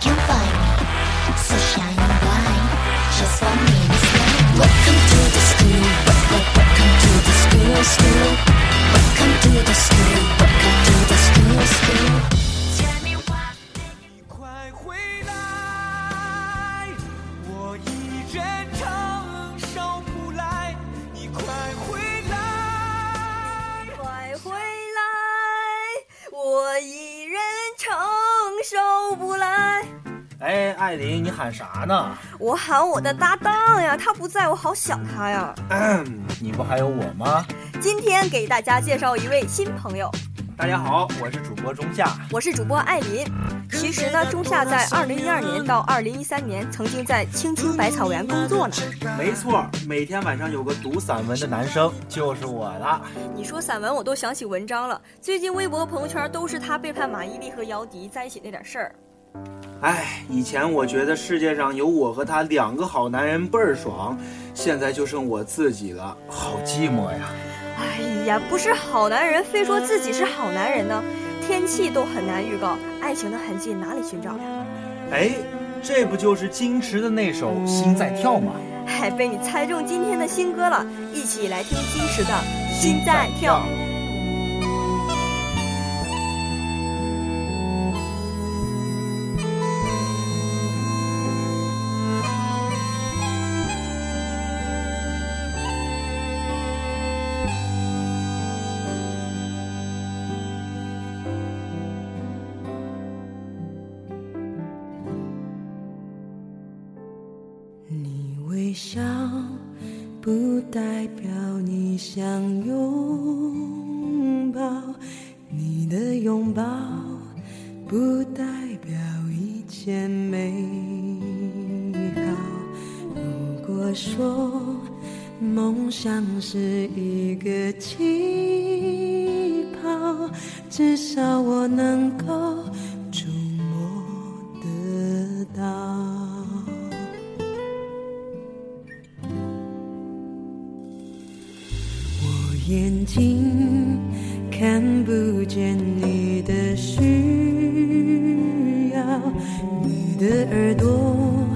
can find me. So bright, just. Welcome to the school. Welcome to the school, school. Welcome to the school. Welcome to the school, school. 艾琳，你喊啥呢？我喊我的搭档呀，他不在我好想他呀。你不还有我吗？今天给大家介绍一位新朋友，大家好，我是主播中夏。我是主播艾琳。其实呢，中夏在二零一二年到二零一三年曾经在青青百草园工作呢。没错，每天晚上有个读散文的男生就是我了。你说散文，我都想起文章了。最近微博、朋友圈都是他背叛马伊琍和姚笛在一起那点事儿。哎，以前我觉得世界上有我和他两个好男人倍儿爽，现在就剩我自己了，好寂寞呀。哎呀，不是好男人，非说自己是好男人呢？天气都很难预告，爱情的痕迹哪里寻找呀？哎，这不就是金池的那首《心在跳》吗？嗨，被你猜中今天的新歌了，一起来听金池的《心在跳》。抱不代表一切美好。如果说梦想是一个气泡，至少我能够触摸得到。我眼睛看不见你的耳朵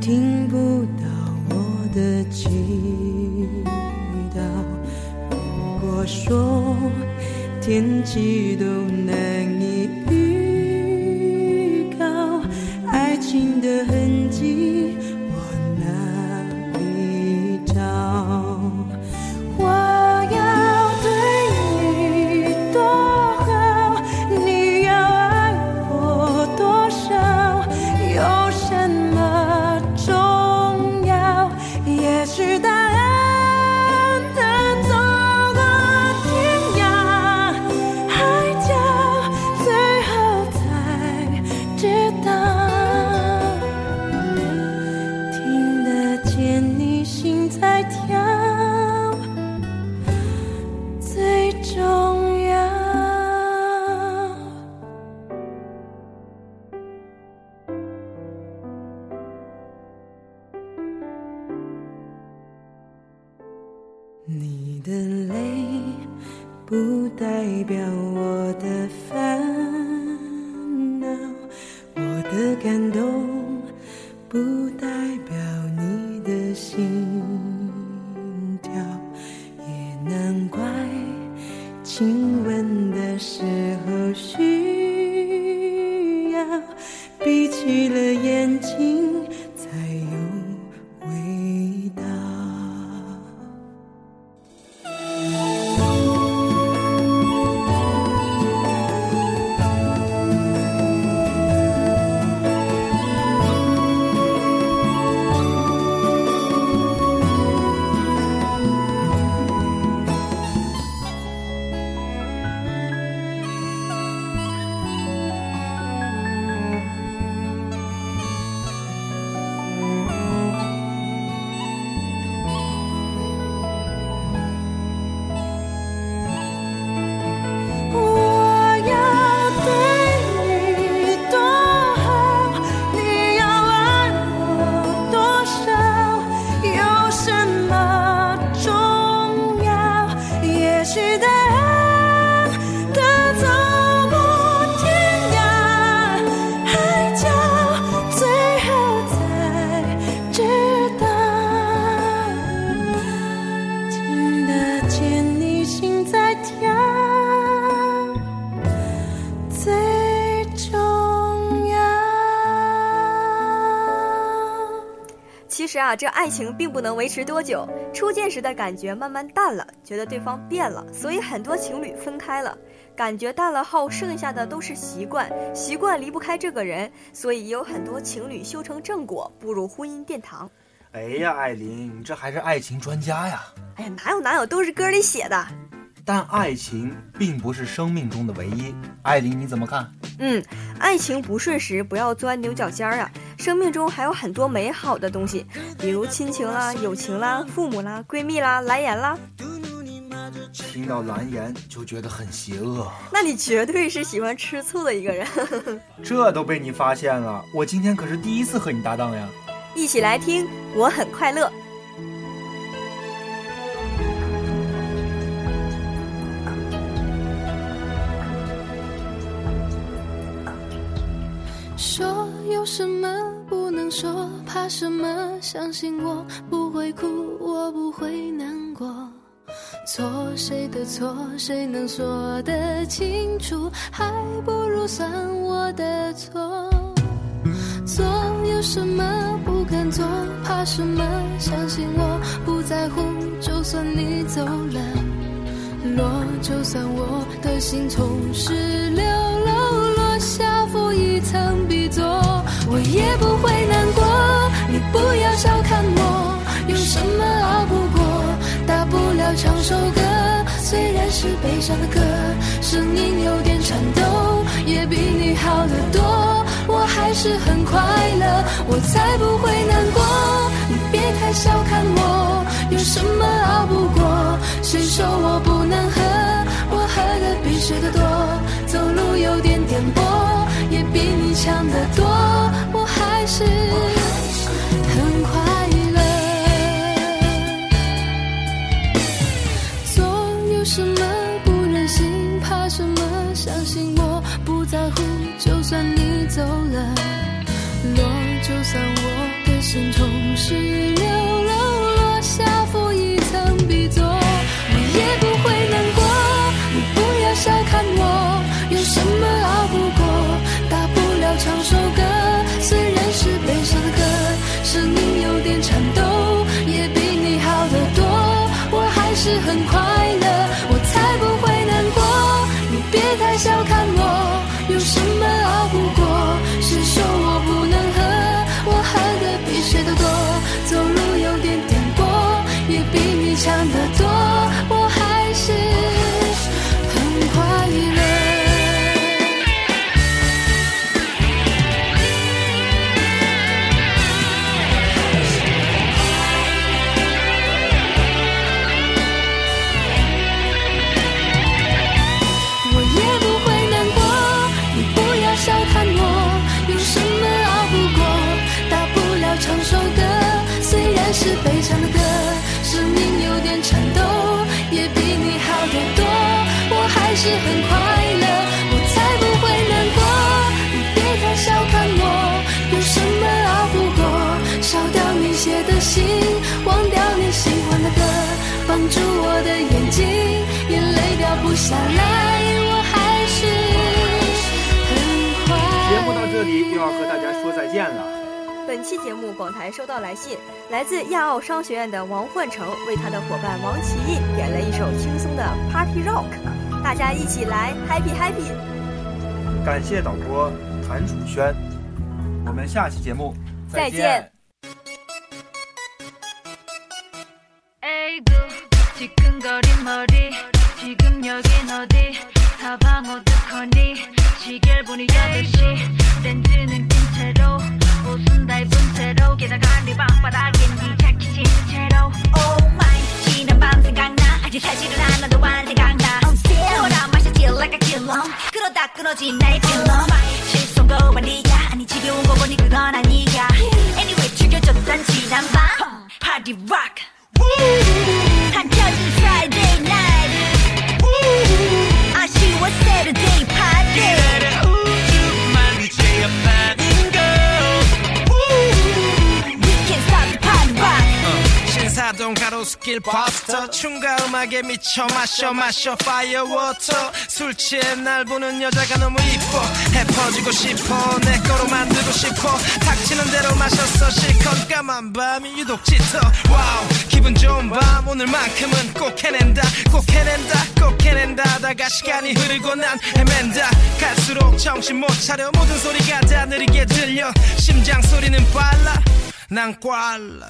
听不到我的祈祷。如果说天气都不代表我的烦恼，我的感动不代表你的心跳，也难怪亲吻的时候需要闭起了见你心在跳。最重要。其实啊，这爱情并不能维持多久，初见时的感觉慢慢淡了，觉得对方变了，所以很多情侣分开了，感觉淡了后，剩下的都是习惯，习惯离不开这个人，所以也有很多情侣修成正果，步入婚姻殿堂。哎呀，艾琳，你这还是爱情专家呀！哎呀，哪有哪有，都是歌里写的。但爱情并不是生命中的唯一。艾琳，你怎么看？嗯，爱情不顺时不要钻牛角尖儿啊！生命中还有很多美好的东西，比如亲情啦、友情啦、父母啦、闺蜜啦、蓝颜啦。听到蓝颜就觉得很邪恶，那你绝对是喜欢吃醋的一个人。这都被你发现了。我今天可是第一次和你搭档呀！一起来听，我很快乐。说有什么不能说，怕什么？相信我不会哭，我不会难过。错谁的错，谁能说得清楚？还不如算我的错。做有什么不敢做，怕什么？相信我不在乎，就算你走了，落就算我的心从十六楼落下负一层 B 座，我也不会难过。你不要小看我，有什么熬不过？大不了唱首歌，虽然是悲伤的歌，声音有点颤抖，也比你好得多。我还是很快乐，我才不会难过。你别太小看我，有什么熬不过？谁说我不能喝？我喝的比谁的多，走路有点颠簸，也比你强得多。我还是很快乐。总有什么不忍心，怕什么？相信我不在乎，就算你很快乐，我才不会难过。你别太小看我，有什么熬不过？谁说我不能喝？我喝的比谁都多，走路有点颠簸，也比你强得多。是很快乐，我才不会难过。你别太小看我，有什么熬不过？烧掉你写的信，忘掉你喜欢的歌，绑住我的眼睛，眼泪掉不下来，我还是很快。节目到这里又要和大家说再见了。本期节目，广台收到来信，来自亚奥商学院的王焕成为他的伙伴王奇艺点了一首轻松的 Party Rock，大家一起来 Happy Happy。感谢导播谭楚轩，我们下期节目再见。 에이구 지끈거린 머리 지금 여긴 어디 가방 어떡하니 시계를 보니 8시 렌즈는 낀 채로 옷은 다 입은 채로 게다가 네 방바닥엔 네 자켓 신은 채로 Oh my 지난 밤 생각나 아직 사실은 끊어진 나의 필름 실수한 거 아니야. 아니 지겨운 거 보니 그건 아니야. Anyway 죽여줬던 지난 밤. Party rock 스킬 버스터 춤과 음악에 미쳐 마셔 마셔 파이어 워터 술 취해 날 보는 여자가 너무 이뻐. 해퍼지고 싶어 내 거로 만들고 싶어. 닥치는 대로 마셨어 실컷 까만 밤이 유독 짙어. 와우 기분 좋은 밤 오늘만큼은 꼭 해낸다 꼭 해낸다 꼭 해낸다. 하다가 시간이 흐르고 난 헤맨다. 갈수록 정신 못 차려 모든 소리가 다 느리게 들려. 심장 소리는 빨라 난 꽐라